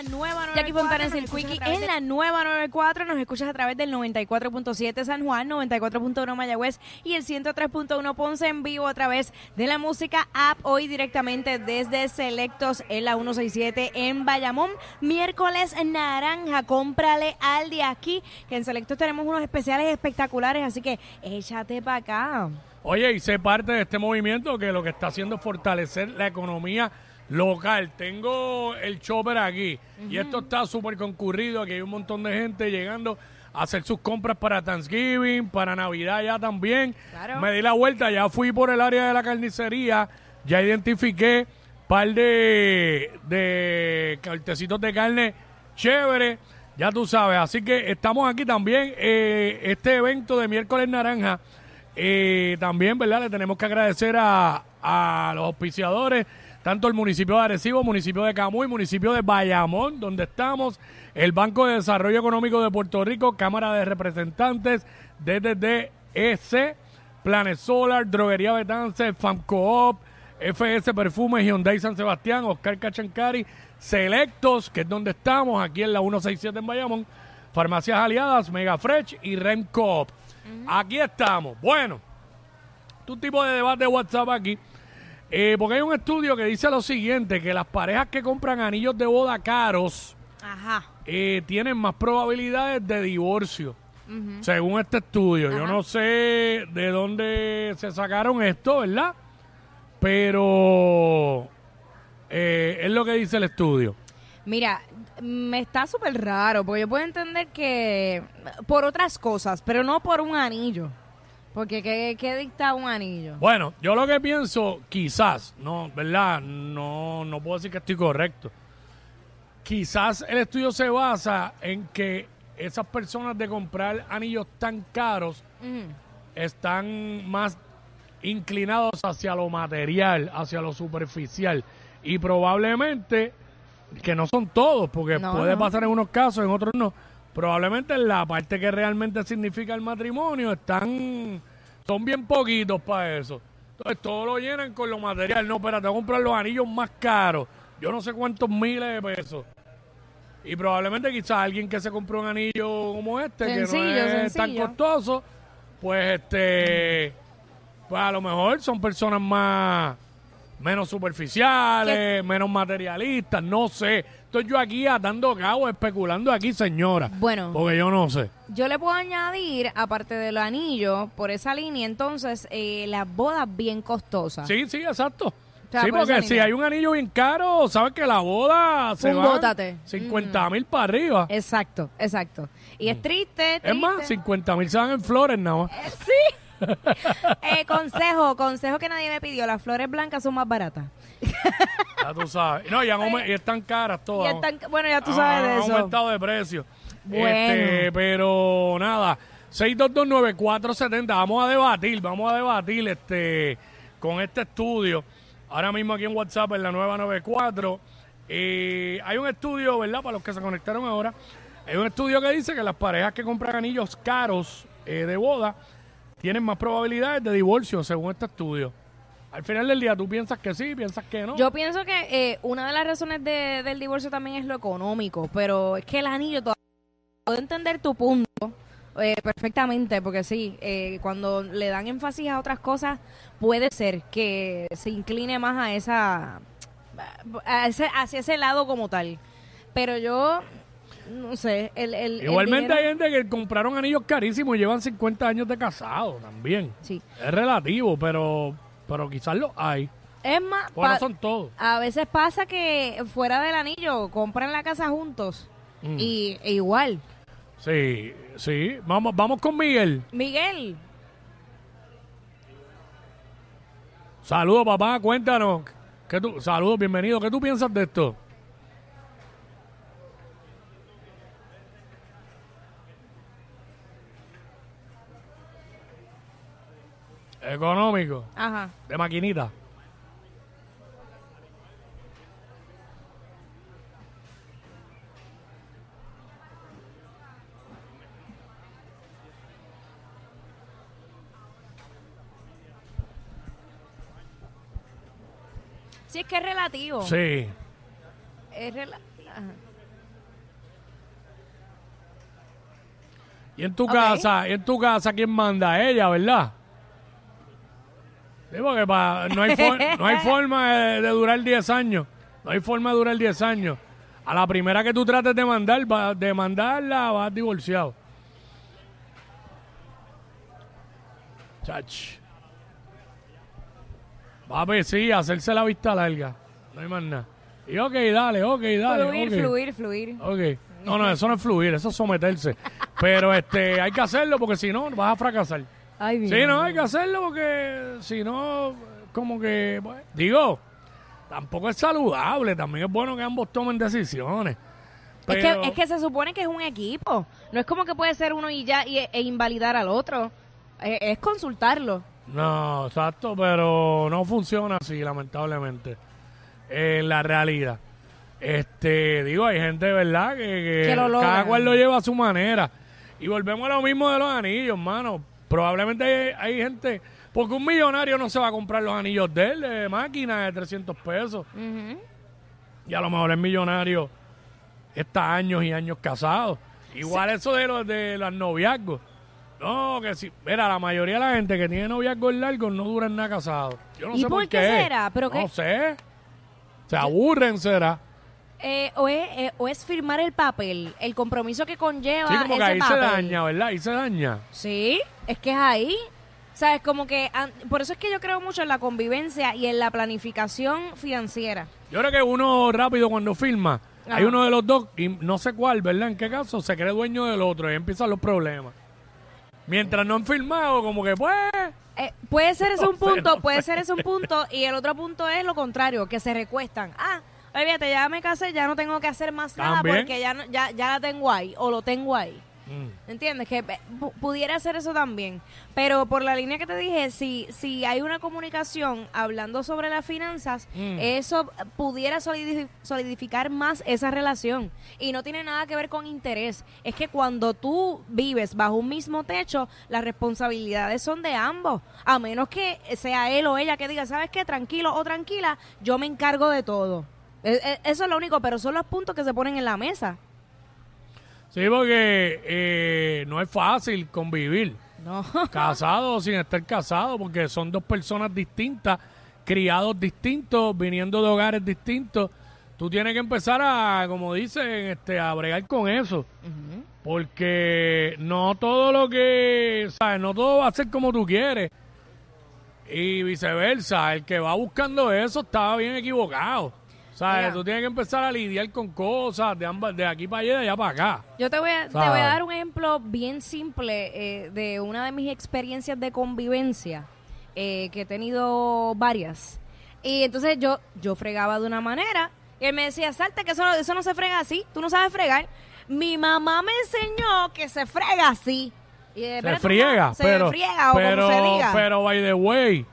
En la nueva Jackie 94, Fontana es nos el escuchas Quickie a través en la nueva 94. Nos escuchas a través del 94.7 San Juan, 94.1 Mayagüez y el 103.1 Ponce en vivo a través de la música app. Hoy directamente desde Selectos en la 167 en Bayamón. Miércoles naranja. Cómprale al de aquí. Que en Selectos tenemos unos especiales espectaculares. Así que échate para acá. Oye, y sé parte de este movimiento que lo que está haciendo es fortalecer la economía local. Tengo el chopper aquí y esto está súper concurrido. Aquí hay un montón de gente llegando a hacer sus compras para Thanksgiving, para Navidad ya también. Claro. Me di la vuelta, ya fui por el área de la carnicería, ya identifiqué par de, de cortecitos de carne chévere. Ya tú sabes, así que estamos aquí también. eh, este evento de miércoles naranja, eh, también, ¿verdad? Le tenemos que agradecer a, a los auspiciadores, tanto el municipio de Arecibo, municipio de Camuy, municipio de Bayamón, donde estamos, el Banco de Desarrollo Económico de Puerto Rico, Cámara de Representantes, DDDEC, Planet Solar, Droguería Betance, FAMCOOP, FS Perfumes, Hyundai San Sebastián, Oscar Cachancari, Selectos, que es donde estamos, aquí en la 167 en Bayamón, Farmacias Aliadas, Mega Fresh y Remcoop. Aquí estamos. Bueno, un tipo de debate de WhatsApp aquí. Eh, porque hay un estudio que dice lo siguiente, que las parejas que compran anillos de boda caros Ajá. eh, tienen más probabilidades de divorcio, según este estudio. Yo no sé de dónde se sacaron esto, ¿verdad? Pero eh, es lo que dice el estudio. Mira, me está súper raro, porque yo puedo entender que por otras cosas, pero no por un anillo. Porque ¿qué, qué dicta un anillo? Bueno, yo lo que pienso, quizás, no, ¿verdad? No, no puedo decir que estoy correcto. Quizás el estudio se basa en que esas personas de comprar anillos tan caros están más inclinados hacia lo material, hacia lo superficial. Y probablemente, que no son todos, porque No, puede no. pasar en unos casos, en otros no. Probablemente en la parte que realmente significa el matrimonio están, son bien poquitos para eso. Entonces todo lo llenan con lo material. No, espérate, voy a comprar los anillos más caros. Yo no sé cuántos miles de pesos. Y probablemente quizás alguien que se compró un anillo como este, que no Sencillo, es tan costoso, pues este, pues a lo mejor son personas más, menos superficiales, menos materialistas, no sé. Estoy yo aquí atando cabo, especulando aquí, señora. Bueno. Porque yo no sé. Yo le puedo añadir, aparte del anillo, por esa línea, entonces, eh, las bodas bien costosas. Sí, sí, exacto. sea, sí, por porque si hay un anillo bien caro, sabes que la boda se va bótate. 50 mil para arriba. Exacto, exacto. Y es triste, Mm. Es más, triste. 50 mil se van en flores nada más. Sí. Eh, consejo, consejo que nadie me pidió. Las flores blancas son más baratas. Ya tú sabes. No, y, han aume- y están caras todas. están- bueno, ya tú sabes de Han eso. aumentado de precio. Bueno. Este, pero nada, 6229470, vamos a debatir, vamos a debatir este con este estudio. Ahora mismo aquí en WhatsApp en la nueva 94. Eh, hay un estudio, ¿verdad? Para los que se conectaron ahora. Hay un estudio que dice que las parejas que compran anillos caros eh, de boda tienen más probabilidades de divorcio, según este estudio. Al final del día, ¿tú piensas que sí, piensas que no? Yo pienso que eh, una de las razones de- del divorcio también es lo económico, pero es que el anillo todavía puedo entender tu punto eh, perfectamente, porque sí, eh, cuando le dan énfasis a otras cosas, puede ser que se incline más a esa, a ese, hacia ese lado como tal. Pero yo, no sé, el, el el Igualmente hay gente que compraron anillos carísimos y llevan 50 años de casado también. Sí. Es relativo, pero pero quizás lo hay. Es más, no son todos. a veces pasa que fuera del anillo compran la casa juntos Mm. y e igual. Sí, sí. Vamos, vamos con Miguel. Miguel, Saludos, papá. Cuéntanos. ¿Qué tú, saludos, bienvenido. ¿Qué tú piensas de esto? Económico. Ajá. De maquinita. Sí, es que es relativo. Sí. Es rela- Ajá. Y en tu Ok. casa, y en tu casa, ¿quién manda? Ella, ¿verdad? Sí, porque pa- no, hay for- no hay forma de, de durar 10 años. No hay forma de durar 10 años. A la primera que tú trates de mandar, va- de mandarla, vas divorciado. Chach. Papi, sí, hacerse la vista larga. No hay más nada. Y ok, dale, ok, dale. Fluir, ok. fluir, fluir. Ok. No, no, eso no es fluir, eso es someterse. Pero este, hay que hacerlo porque si no, vas a fracasar. Ay, Sí, no, hay que hacerlo porque si no, como que, pues, digo, tampoco es saludable, también es bueno que ambos tomen decisiones. Es que, es que se supone que es un equipo. No es como que puede ser uno y ya y- e invalidar al otro. Es consultarlo. No, exacto, pero no funciona así, lamentablemente. En la realidad. Este, digo, hay gente, ¿verdad? Que, que Que lo cada cual lo lleva a su manera. Y volvemos a lo mismo de los anillos, mano. Probablemente hay, hay gente, porque un millonario no se va a comprar los anillos de él, de máquina de 300 pesos. Y a lo mejor el millonario está años y años casado. Igual eso de los de los noviazgos. No, que si, mira, la mayoría de la gente que tiene noviazgos largos no duran nada casados. Yo no ¿Y sé por por qué será? ¿Pero no qué? sé. Se aburren, será. Eh, o, es, eh, o es firmar el papel, el compromiso que conlleva Sí, como que ese ahí se daña, ¿verdad? Ahí se daña. Sí, es que es ahí. ¿Sabes? Como que. Por eso es que yo creo mucho en la convivencia y en la planificación financiera. Yo creo que uno rápido cuando firma, Ajá. hay uno de los dos, y no sé cuál, ¿verdad? En qué caso, se cree dueño del otro y empiezan los problemas. Mientras no han firmado, como que pues... Eh, puede ser ese No un sé, punto, no puede sé. ser ese un punto y el otro punto es lo contrario, que se recuestan. Ah, olvídate, ya me casé, ya no tengo que hacer más nada También. porque ya, no- ya, ya la tengo ahí o lo tengo ahí. mm. ¿Entiendes? Que eh, pu- pudiera ser eso también. Pero por la línea que te dije, si, si hay una comunicación hablando sobre las finanzas, Mm. eso pudiera solidif- solidificar más esa relación. Y no tiene nada que ver con interés. Es que cuando tú vives bajo un mismo techo, las responsabilidades son de ambos. A menos que sea él o ella que diga, ¿sabes qué? Tranquilo o tranquila, yo me encargo de todo. E- e- Eso es lo único, pero son los puntos que se ponen en la mesa. Sí, porque eh, no es fácil convivir. No. casado o sin estar casado, porque son dos personas distintas, criados distintos, viniendo de hogares distintos. Tú tienes que empezar a, como dicen, este, a bregar con eso. Porque no todo lo que, ¿sabes? No todo va a ser como tú quieres. Y viceversa, el que va buscando eso estaba bien equivocado. ¿Sabes? Mira. Tú tienes que empezar a lidiar con cosas de ambas, de aquí para allá y de allá para acá. Yo te voy a, te voy a dar un ejemplo bien simple eh, de una de mis experiencias de convivencia, eh, que he tenido varias. Y entonces yo, yo fregaba de una manera y él me decía, salte que eso, no- eso no se frega así, tú no sabes fregar. Mi mamá me enseñó que se frega así. Y, eh, se espérate, friega, mamá, se pero, friega o pero, como se diga. pero by the way,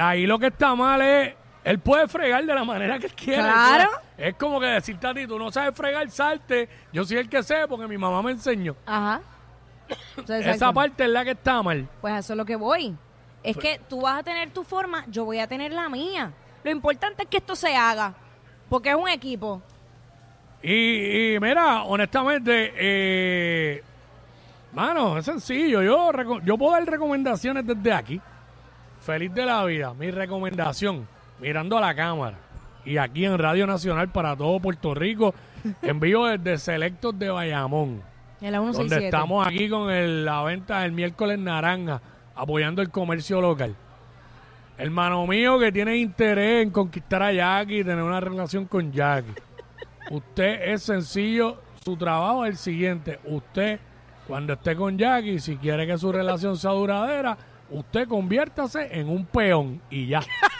ahí lo que está mal es, él puede fregar de la manera que él quiera. Claro. Es como que decirte a ti, tú no sabes fregar, salte. Yo soy el que sé porque mi mamá me enseñó. Ajá. Esa exacto. parte es la que está mal. Pues a eso es lo que voy. Es Pues- que tú vas a tener tu forma, yo voy a tener la mía. Lo importante es que esto se haga, porque es un equipo. Y, y mira, honestamente, eh, mano, es sencillo. Yo, reco- yo puedo dar recomendaciones desde aquí. Feliz de la vida. Mi recomendación, mirando a la cámara. Y aquí en Radio Nacional para todo Puerto Rico, en vivo desde Selectos de Bayamón. En la donde 167. estamos aquí con el- la venta del miércoles naranja, apoyando el comercio local. Hermano mío que tiene interés en conquistar a Jackie y tener una relación con Jackie. Usted es sencillo, su trabajo es el siguiente. Usted, cuando esté con Jackie, si quiere que su relación sea duradera, usted conviértase en un peón y ya.